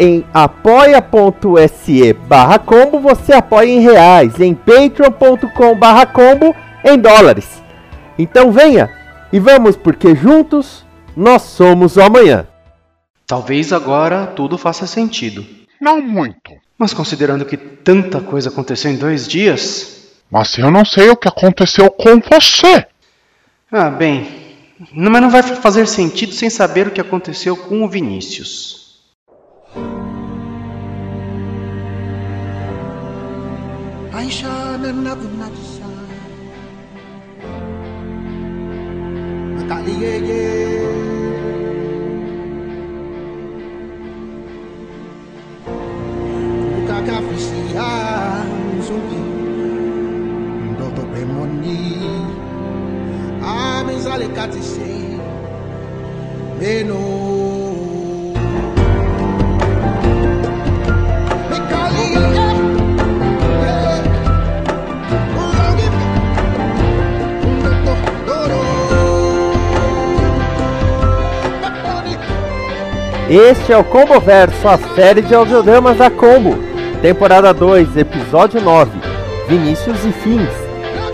Em apoia.se barra combo você apoia em reais, em patreon.com barra combo em dólares. Então venha e vamos porque juntos nós somos o amanhã. Talvez agora tudo faça sentido. Não muito. Mas considerando que tanta coisa aconteceu em dois dias. Mas eu não sei o que aconteceu com você. Ah, bem. Não, mas não vai fazer sentido sem saber o que aconteceu com o Vinícius. I shine another night to shine. Matali, yeah, yeah. Kukaka fisia nzumbi. Ndoto bemoni. Amizale katise. Meno. Este é o Combo Verso, a série de audiodramas da Combo. Temporada 2, episódio 9. Vinícius e Fins.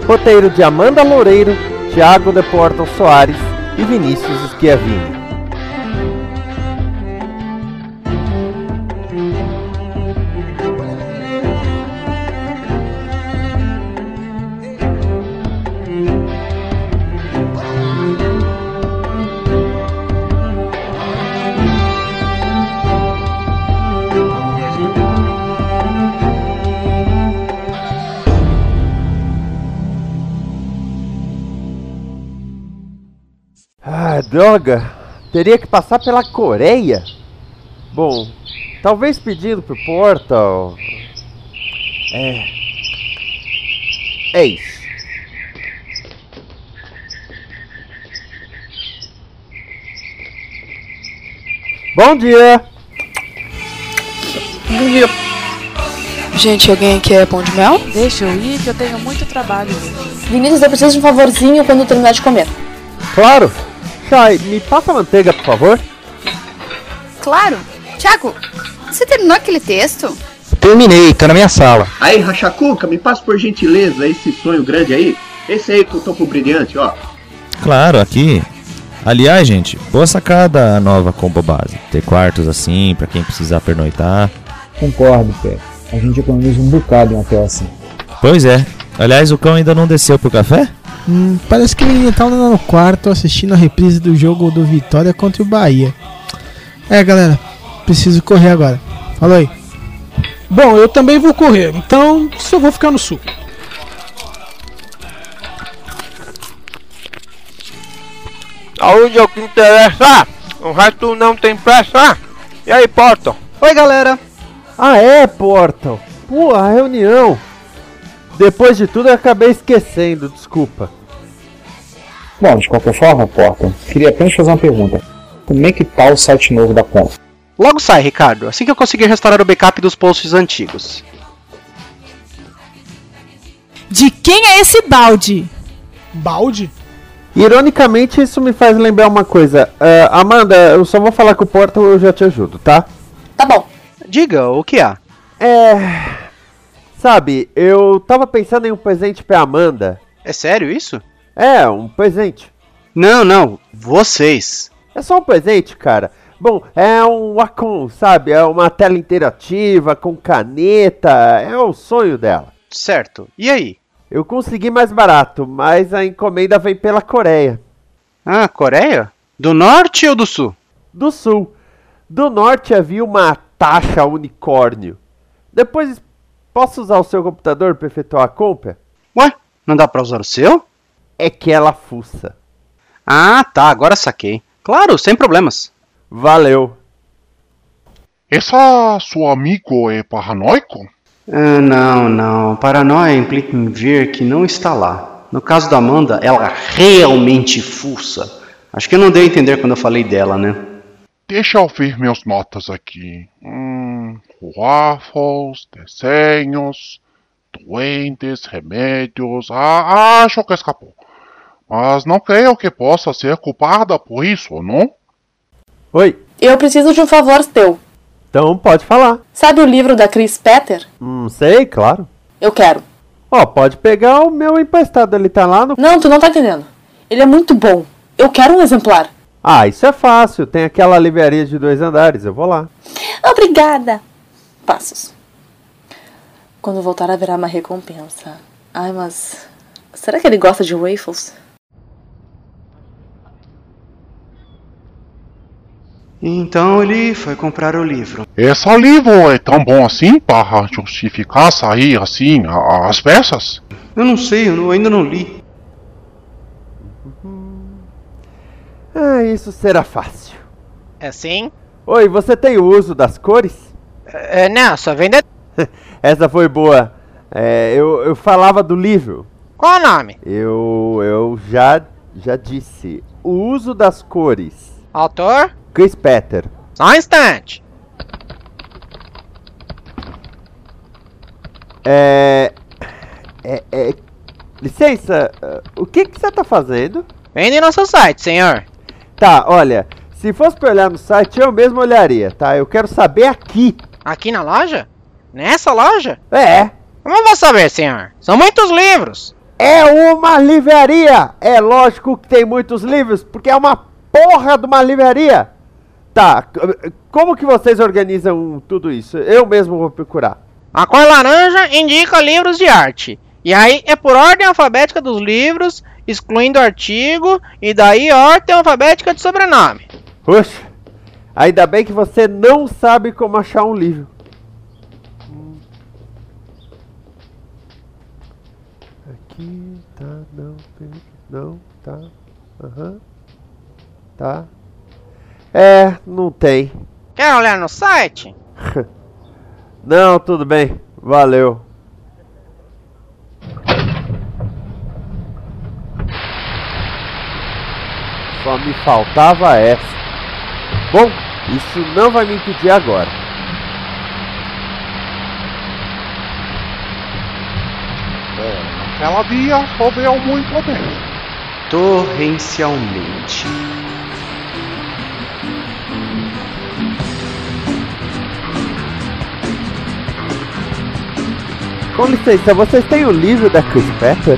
Roteiro de Amanda Loureiro, Thiago de Porto Soares e Vinícius Schiavini. Droga! Teria que passar pela Coreia? Bom, talvez pedindo pro Portal. É. É isso. Bom dia! Bom dia. Gente, alguém quer pão de mel? Deixa eu ir que eu tenho muito trabalho. Vinícius, eu preciso de um favorzinho quando terminar de comer. Claro! Chay, me passa a manteiga, por favor. Claro. Tiago, você terminou aquele texto? Terminei, tá na minha sala. Aí, Rachacuca, me passa por gentileza esse sonho grande aí. Esse aí com o topo brilhante, ó. Claro, aqui. Aliás, gente, boa sacada a nova combo base. Ter quartos assim, pra quem precisar pernoitar. Concordo, Pé. A gente economiza um bocado em hotel assim. Pois é. Aliás, o cão ainda não desceu pro café? Hum, parece que ele tá no quarto assistindo a reprise do jogo do Vitória contra o Bahia. É, galera, preciso correr agora. Falou aí. Bom, eu também vou correr, então só vou ficar no sul. Saúde é o que interessa. O resto não tem pressa. E aí, Porto? Oi, galera. Ah, é, Portal. Pô, a reunião. Depois de tudo eu acabei esquecendo, desculpa. Bom, de qualquer forma, Porta, queria apenas fazer uma pergunta. Como é que tá o site novo da conta? Logo sai, Ricardo, assim que eu conseguir restaurar o backup dos posts antigos. De quem é esse balde? Balde? Ironicamente, isso me faz lembrar uma coisa. Uh, Amanda, eu só vou falar com o Portal eu já te ajudo, tá? Tá bom. Diga, o que há? É. Sabe, eu tava pensando em um presente pra Amanda. É sério isso? É, um presente. Não, não, vocês. É só um presente, cara. Bom, é um Wacom, sabe? É uma tela interativa com caneta. É o sonho dela. Certo. E aí? Eu consegui mais barato, mas a encomenda vem pela Coreia. Ah, Coreia? Do norte ou do sul? Do sul. Do norte havia uma taxa unicórnio. Depois, posso usar o seu computador para efetuar a compra? Ué, não dá para usar o seu? É que ela fuça. Ah, tá, agora saquei. Claro, sem problemas. Valeu. Essa seu amigo é paranoico? Ah, não, não. Paranoia implica em ver que não está lá. No caso da Amanda, ela realmente fuça. Acho que eu não dei a entender quando eu falei dela, né? Deixa eu ver meus notas aqui. Hum, waffles, desenhos, doentes, remédios. Ah, acho que escapou. Mas não creio que possa ser culpada por isso, não? Oi. Eu preciso de um favor teu. Então pode falar. Sabe o livro da Chris Petter? Hum, sei, claro. Eu quero. Ó, oh, pode pegar o meu emprestado, ele tá lá no. Não, tu não tá entendendo. Ele é muito bom. Eu quero um exemplar. Ah, isso é fácil. Tem aquela livraria de dois andares. Eu vou lá. Obrigada. Passos. Quando voltar haverá uma recompensa. Ai, mas. Será que ele gosta de waffles? Então ele foi comprar o livro. Esse livro é tão bom assim para justificar sair assim as peças? Eu não sei, eu ainda não li. Ah, isso será fácil. É sim? Oi, você tem o uso das cores? É, não, só vende. Essa foi boa. É, eu, eu falava do livro. Qual o nome? Eu, eu já, já disse. O uso das cores. Autor? Chris Petter. Só um instante. É. É. é licença, o que, que você está fazendo? Vende nosso site, senhor. Tá, olha, se fosse pra olhar no site, eu mesmo olharia, tá? Eu quero saber aqui. Aqui na loja? Nessa loja? É. Como eu vou saber, senhor? São muitos livros. É uma livraria! É lógico que tem muitos livros, porque é uma porra de uma livraria! Tá, como que vocês organizam tudo isso? Eu mesmo vou procurar. A cor laranja indica livros de arte. E aí é por ordem alfabética dos livros, excluindo artigo, e daí ordem alfabética de sobrenome. Puxa, ainda bem que você não sabe como achar um livro. Aqui, tá, não, não, tá, aham, uhum, tá. É, não tem. Quer olhar no site? não, tudo bem, valeu. Só me faltava essa. Bom, isso não vai me impedir agora. É, naquela dia choveu muito bem. Torrencialmente. Com licença, vocês têm o livro da Chris Pepper?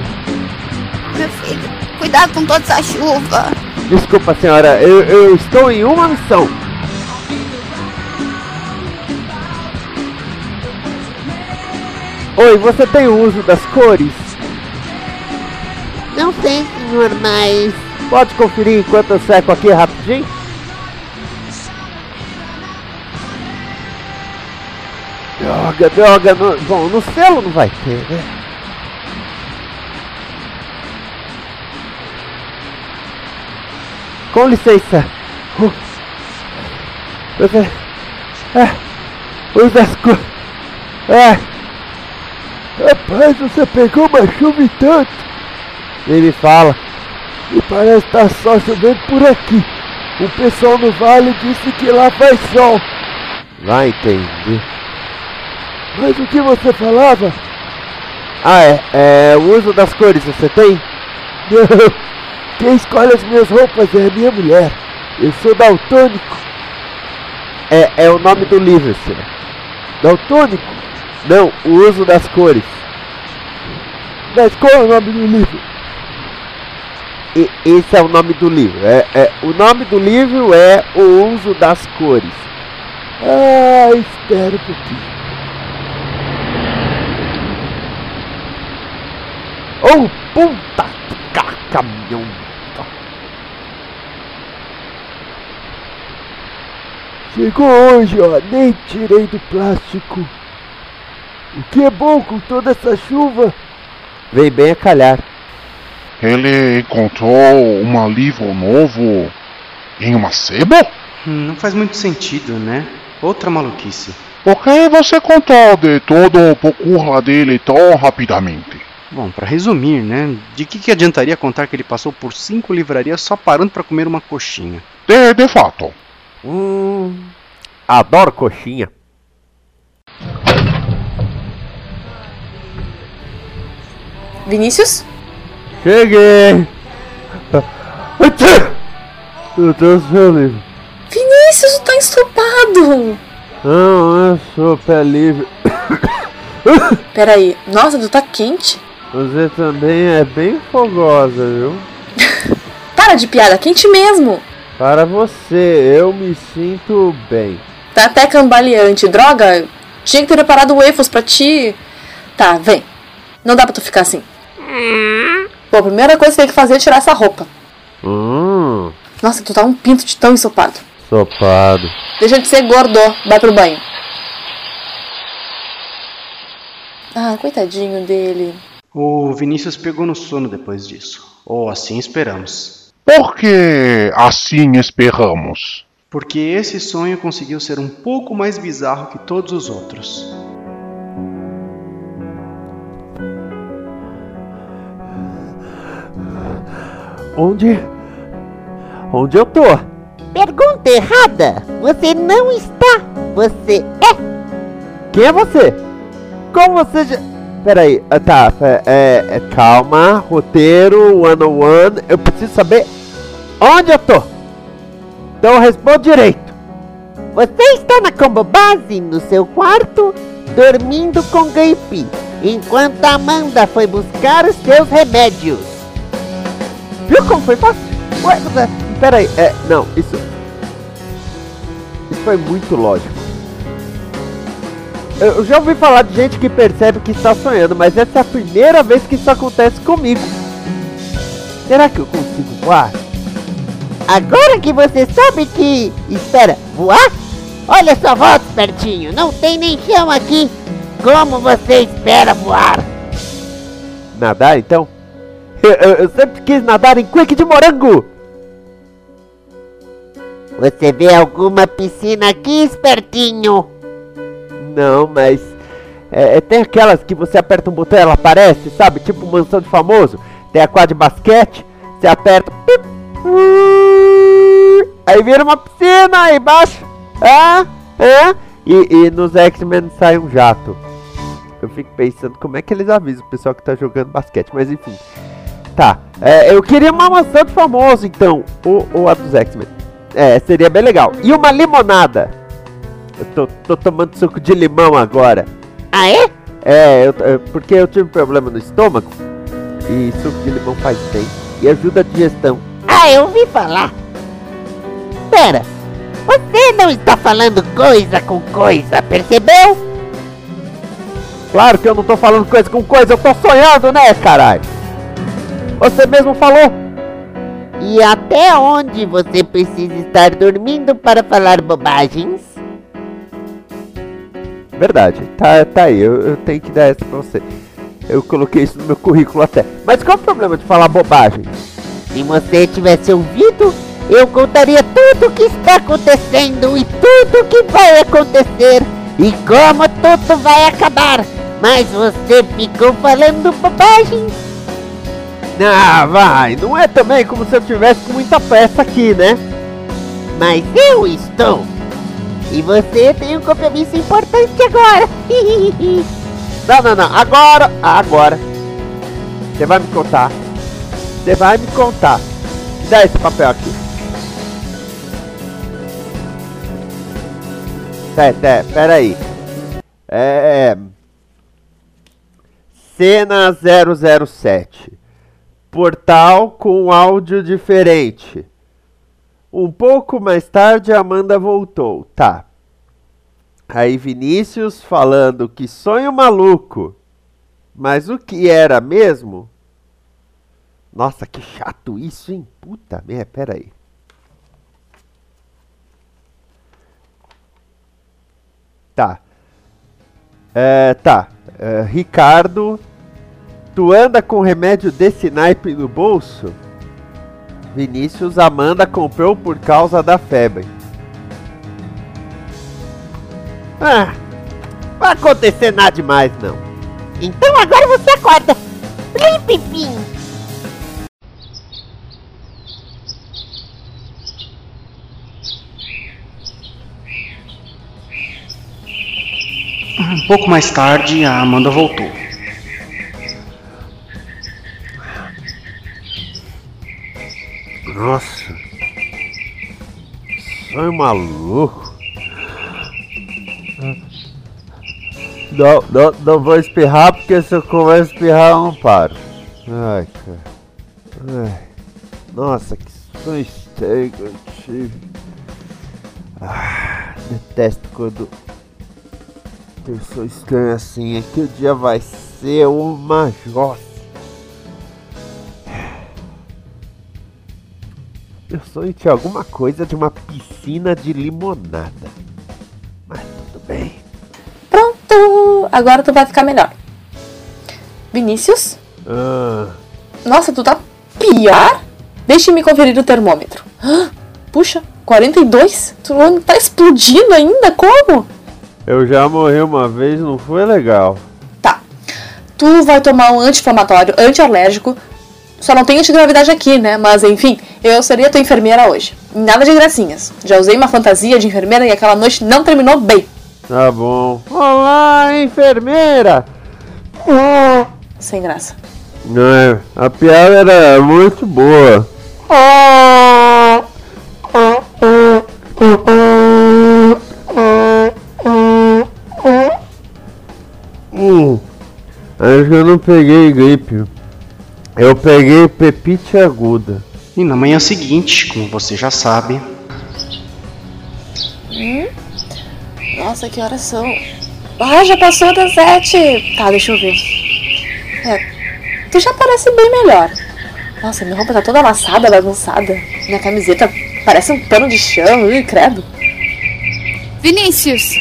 Meu filho, cuidado com toda essa chuva. Desculpa, senhora, eu, eu estou em uma missão. Oi, você tem o uso das cores? Não sei, senhor, mas. Pode conferir enquanto eu seco aqui rapidinho? Droga, droga, no... bom, no selo não vai ter, né? Com licença. Uh, você. É. Os das cores. É. Rapaz, você pegou uma chuva e tanto. Ele fala. E parece estar só chovendo por aqui. O pessoal no vale disse que lá faz sol. Vai entender. Mas o que você falava? Ah, é. É o uso das cores, você tem? Não. Quem escolhe as minhas roupas é a minha mulher. Eu sou daltônico. É, é o nome do livro, senhor. Daltônico? Não, o uso das cores. Mas qual é o nome do livro? E, esse é o nome do livro. É, é, o nome do livro é O Uso das Cores. Ah, espera um pouquinho. Oh, puta caminhão. Chegou hoje, ó, nem tirei do plástico. O que é bom com toda essa chuva? Vem bem a calhar. Ele encontrou um alívio novo em uma sebo? Hum, não faz muito sentido, né? Outra maluquice. Por que você contou de todo o procura dele tão rapidamente? Bom, para resumir, né? De que, que adiantaria contar que ele passou por cinco livrarias só parando para comer uma coxinha? De, de fato. Hum. Adoro coxinha. Vinícius? Cheguei! Eu tô seu livro. Vinícius, tá estupado! Não, eu sou pé livre. Peraí, nossa, tu tá quente? Você também é bem fogosa, viu? Para de piada, quente mesmo! Para você, eu me sinto bem. Tá até cambaleante, droga! Tinha que ter preparado waffles pra ti. Tá, vem. Não dá pra tu ficar assim. Pô, a primeira coisa que tem que fazer é tirar essa roupa. Hum, Nossa, tu tá um pinto de tão ensopado. sopado. Deixa de ser gordo, vai pro banho. Ah, coitadinho dele. O Vinícius pegou no sono depois disso. Ou assim esperamos. Por que assim esperamos? Porque esse sonho conseguiu ser um pouco mais bizarro que todos os outros. Onde. Onde eu tô? Pergunta errada. Você não está. Você é. Quem é você? Como você já. Peraí, ah, tá, é, é, calma, roteiro, one on one, eu preciso saber onde eu tô. Então responde direito. Você está na combo base no seu quarto, dormindo com Gaipi, enquanto Amanda foi buscar os seus remédios. Viu como foi fácil? Ué, peraí, é, não, isso. Isso foi muito lógico. Eu já ouvi falar de gente que percebe que está sonhando, mas essa é a primeira vez que isso acontece comigo. Será que eu consigo voar? Agora que você sabe que. Espera, voar? Olha só, volta pertinho, não tem nem chão aqui. Como você espera voar? Nadar então? Eu, eu- eu sempre quis nadar em quick de morango! Você vê alguma piscina aqui, espertinho? Não, mas. É, é, tem aquelas que você aperta um botão e ela aparece, sabe? Tipo mansão de famoso. Tem a quadra de basquete, você aperta. Aí vira uma piscina aí embaixo. É, é. E, e nos X-Men sai um jato. Eu fico pensando como é que eles avisam o pessoal que tá jogando basquete, mas enfim. Tá, é, eu queria uma maçã de famoso então, ou, ou a dos X-Men. É, seria bem legal. E uma limonada. Eu tô, tô tomando suco de limão agora. Ah, é? É, eu- eu- porque eu tive problema no estômago. E suco de limão faz bem. E ajuda a digestão. Ah, eu ouvi falar. Pera, você não está falando coisa com coisa, percebeu? Claro que eu não tô falando coisa com coisa, eu tô sonhando, né, caralho? Você mesmo falou. E até onde você precisa estar dormindo para falar bobagens? Verdade, tá, tá aí, eu, eu tenho que dar essa pra você. Eu coloquei isso no meu currículo até. Mas qual é o problema de falar bobagem? Se você tivesse ouvido, eu contaria tudo o que está acontecendo e tudo o que vai acontecer e como tudo vai acabar. Mas você ficou falando bobagens. Ah, vai, não é também como se eu tivesse muita peça aqui, né? Mas eu estou. E você tem um compromisso importante agora. Não, não, não, agora, agora. Você vai me contar. Você vai me contar. Me dá esse papel aqui. É, é, pera aí. É. Cena 007. Portal com áudio diferente. Um pouco mais tarde, Amanda voltou. Tá. Aí Vinícius falando que sonho maluco. Mas o que era mesmo? Nossa, que chato isso, hein? Puta merda, pera aí. Tá. É, tá. É, Ricardo, tu anda com remédio desse naipe no bolso? Vinícius, Amanda comprou por causa da febre. Ah, vai acontecer nada demais não. Então agora você acorda. Plim, plim, plim. Um pouco mais tarde, a Amanda voltou. Maluco. Não, não, não vou espirrar porque se eu começo a espirrar eu não paro. Ai, cara. Ai. Nossa, que estranho que eu tive. Ah, detesto quando eu sou estranho assim. Aqui o dia vai ser uma jossa. Eu sonho tinha alguma coisa de uma piscina de limonada. Mas tudo bem. Pronto! Agora tu vai ficar melhor. Vinícius? Ah, Nossa, tu tá pior? Deixe-me conferir o termômetro. Ah, Puxa, 42? Tu tá explodindo ainda? Como? eu já morri uma vez, não foi legal. Tu vai tomar um anti-inflamatório, anti-alérgico. Só não tem antigravidade aqui, né? Mas enfim, eu seria tua enfermeira hoje. Nada de gracinhas. Já usei uma fantasia de enfermeira e aquela noite não terminou bem. Tá bom. Olá, enfermeira! Sem graça. É, a piada era muito boa. Hum, acho que eu não peguei gripe. Eu peguei pepite aguda. E na manhã seguinte, como você já sabe, Hum? Nossa, que horas são? Ah, já passou das sete. Tá, deixa eu ver. É, tu já parece bem melhor. Nossa, minha roupa tá toda amassada, bagunçada. Minha camiseta parece um pano de chão. Ih, credo. Vinícius.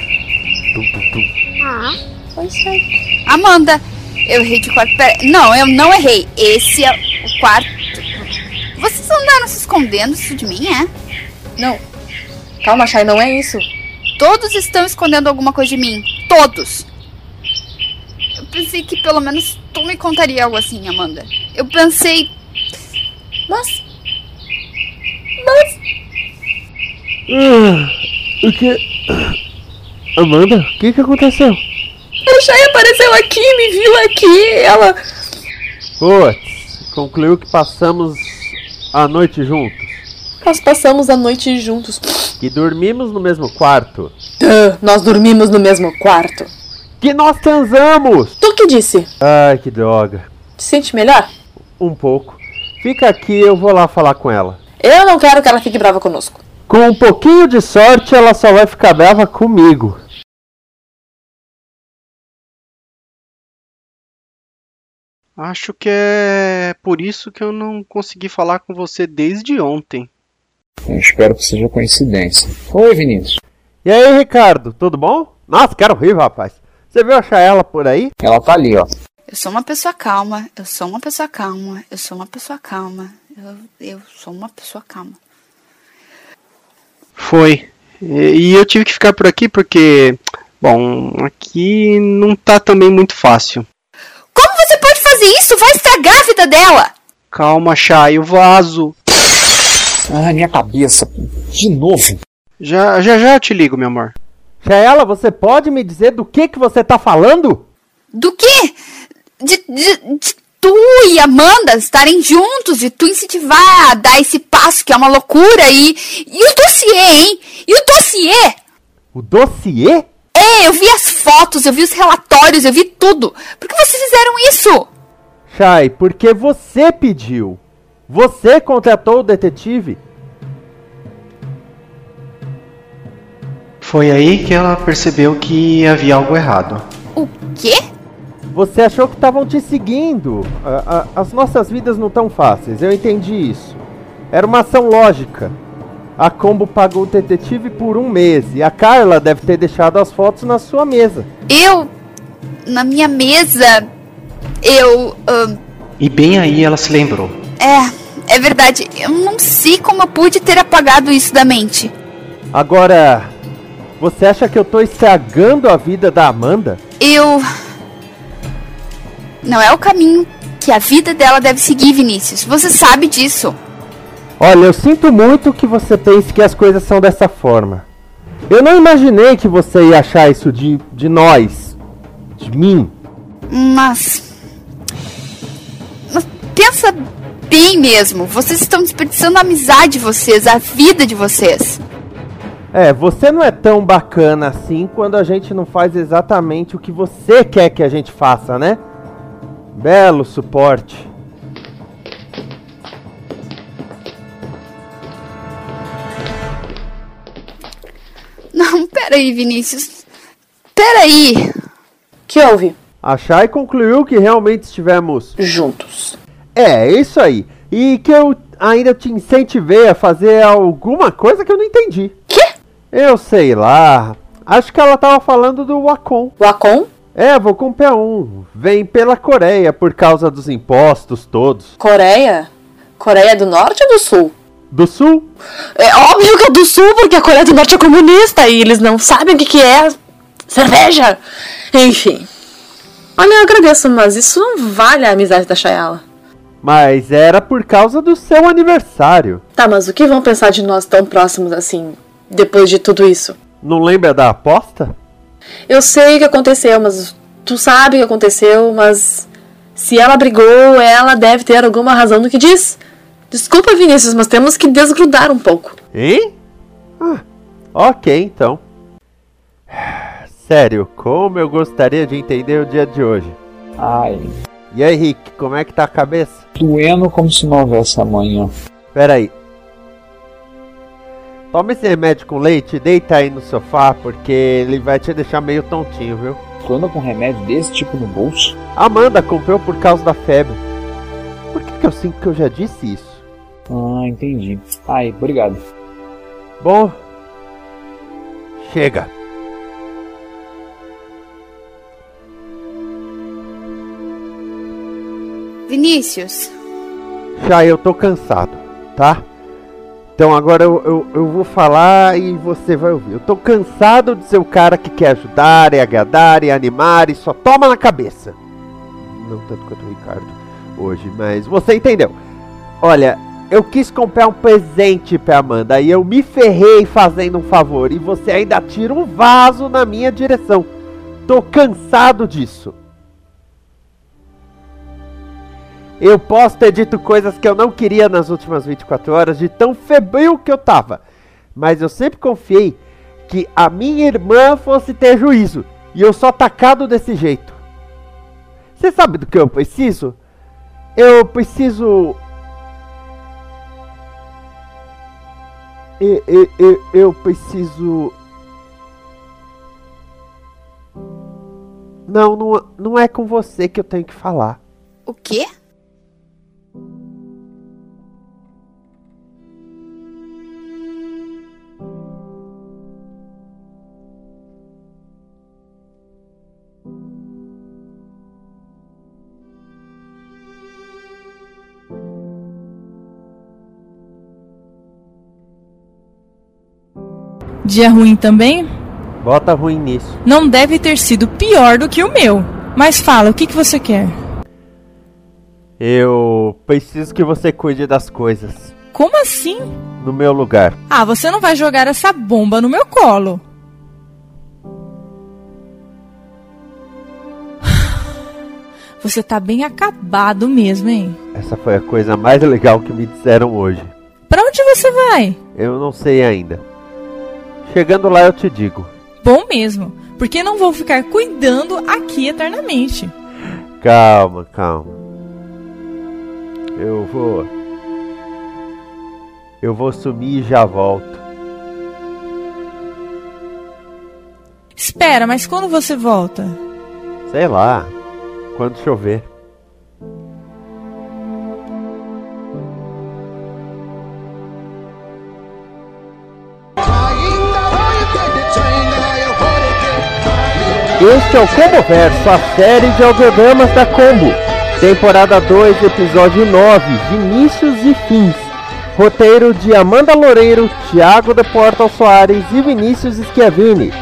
Ah. Oi, Chay. Amanda, eu errei de quarto. Pera... Não, eu não errei. Esse é o quarto. Vocês andaram se escondendo isso de mim, é? Não. Calma, Chay, não é isso. Todos estão escondendo alguma coisa de mim. Todos. Eu pensei que pelo menos tu me contaria algo assim, Amanda. Eu pensei. Mas. Mas. Ah, o que. Amanda, o que que aconteceu? A Chay apareceu aqui, me viu aqui. Ela. Putz, concluiu que passamos a noite juntos. Nós passamos a noite juntos. Que dormimos no mesmo quarto. Duh, nós dormimos no mesmo quarto. Que nós transamos! Tu que disse? Ai, que droga. Te sente melhor? Um pouco. Fica aqui, eu vou lá falar com ela. Eu não quero que ela fique brava conosco. Com um pouquinho de sorte, ela só vai ficar brava comigo. Acho que é por isso que eu não consegui falar com você desde ontem. Eu espero que seja coincidência. Oi, Vinícius. E aí, Ricardo, tudo bom? Nossa, que horrível, rapaz. Você viu achar ela por aí? Ela tá ali, ó. Eu sou uma pessoa calma, eu sou uma pessoa calma, eu sou uma pessoa calma, eu, eu sou uma pessoa calma. Foi. E, e eu tive que ficar por aqui porque, bom, aqui não tá também muito fácil. Como você pode fazer isso? Vai estragar a vida dela! Calma, Chay, o vaso. Ah, minha cabeça. De novo. Já, já, já te ligo, meu amor. Shaela, você pode me dizer do que que você tá falando? Do quê? De, de, de tu e Amanda estarem juntos, de tu incentivar a dar esse passo que é uma loucura e. E o dossiê, hein? E o dossiê? O dossiê? É, eu vi as fotos, eu vi os relatórios, eu vi tudo. Por que vocês fizeram isso? Chay, porque você pediu. Você contratou o detetive. Foi aí que ela percebeu que havia algo errado. O quê? você achou que estavam te seguindo. A- a- as nossas vidas não tão fáceis, eu entendi isso. Era uma ação lógica. A Combo pagou o detetive por um mês e a Carla deve ter deixado as fotos na sua mesa. Eu, na minha mesa, eu. ahn, E bem aí ela se lembrou. é, é verdade. Eu não sei como eu pude ter apagado isso da mente. Agora, você acha que eu tô estragando a vida da Amanda? Eu. Não é o caminho que a vida dela deve seguir, Vinícius. Você sabe disso. Olha, eu sinto muito que você pense que as coisas são dessa forma. Eu não imaginei que você ia achar isso de, de nós, de mim. Mas. Mas pensa bem mesmo. Vocês estão desperdiçando a amizade de vocês, a vida de vocês. É, você não é tão bacana assim quando a gente não faz exatamente o que você quer que a gente faça, né? Belo suporte. Peraí, Vinícius. Peraí. Que houve? A Shai concluiu que realmente estivemos juntos. É, isso aí. E que eu ainda te incentivei a fazer alguma coisa que eu não entendi. Quê? Eu sei lá. Acho que ela tava falando do Wacom. Wacom? É, vou com P1. Vem pela Coreia por causa dos impostos todos. Coreia? Coreia do Norte ou do Sul? Do Sul? É óbvio que é do Sul, porque a Coreia do Norte é comunista e eles não sabem o que, que é cerveja. Enfim. Olha, eu agradeço, mas isso não vale a amizade da Chayala. Mas era por causa do seu aniversário. Tá, mas o que vão pensar de nós tão próximos assim, depois de tudo isso? Não lembra da aposta? Eu sei o que aconteceu, mas tu sabe o que aconteceu, mas se ela brigou, ela deve ter alguma razão no que diz. Desculpa, Vinícius, mas temos que desgrudar um pouco. Hein? Ah, ok, então. Sério, como eu gostaria de entender o dia de hoje. Ai, E aí, Rick, como é que tá a cabeça? doendo como se não houvesse amanhã. Pera aí. Toma esse remédio com leite e deita aí no sofá, porque ele vai te deixar meio tontinho, viu? Tu anda com remédio desse tipo no bolso? Amanda comprou por causa da febre. Por que, que eu sinto que eu já disse isso? Ah, entendi. Ai, obrigado. Bom, chega. Vinícius, Já eu tô cansado, tá? Então agora eu, eu, eu vou falar e você vai ouvir. Eu tô cansado de ser o cara que quer ajudar e agradar e animar e só toma na cabeça. Não tanto quanto o Ricardo hoje, mas você entendeu. Olha, eu quis comprar um presente pra Amanda e eu me ferrei fazendo um favor e você ainda tira um vaso na minha direção. Tô cansado disso. Eu posso ter dito coisas que eu não queria nas últimas 24 horas, de tão febril que eu tava. Mas eu sempre confiei que a minha irmã fosse ter juízo. E eu sou atacado desse jeito. Você sabe do que eu preciso? Eu preciso. Eu, eu, eu, eu preciso. Não, não, não é com você que eu tenho que falar. o quê? Dia ruim também? Bota ruim nisso. Não deve ter sido pior do que o meu. Mas fala, o que, que você quer? Eu preciso que você cuide das coisas. Como assim? No meu lugar. Ah, você não vai jogar essa bomba no meu colo. Você tá bem acabado mesmo, hein? Essa foi a coisa mais legal que me disseram hoje. Pra onde você vai? Eu não sei ainda. Chegando lá eu te digo. Bom mesmo, porque não vou ficar cuidando aqui eternamente. Calma, calma. Eu vou. Eu vou sumir e já volto. Espera, mas quando você volta? Sei lá. quando chover. Este é o Combo Verso, a série de audiodramas da Combo. Temporada 2, episódio 9, Vinícius e Fins. Roteiro de Amanda Loureiro, Thiago de Portal Soares e Vinícius Schiavini.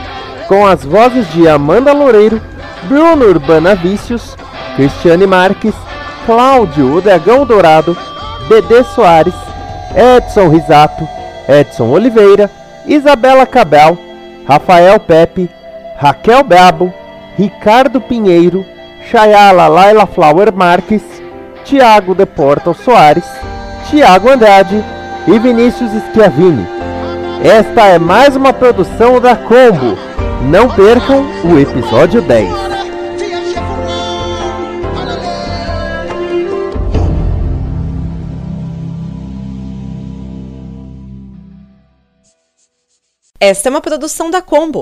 Com as vozes de Amanda Loureiro, Bruno Urbana Vícios, Cristiane Marques, Cláudio O Dragão Dourado, Dedê Soares, Edson Risato, Edson Oliveira, Isabela Cabel, Rafael Pepe, Raquel Brabo, Ricardo Pinheiro, Chayala Laila Flower Marques, Tiago de Portal Soares, Tiago Andrade e Vinícius Schiavini. Esta é mais uma produção da Combo. Não percam o episódio 10. Esta é uma produção da Combo.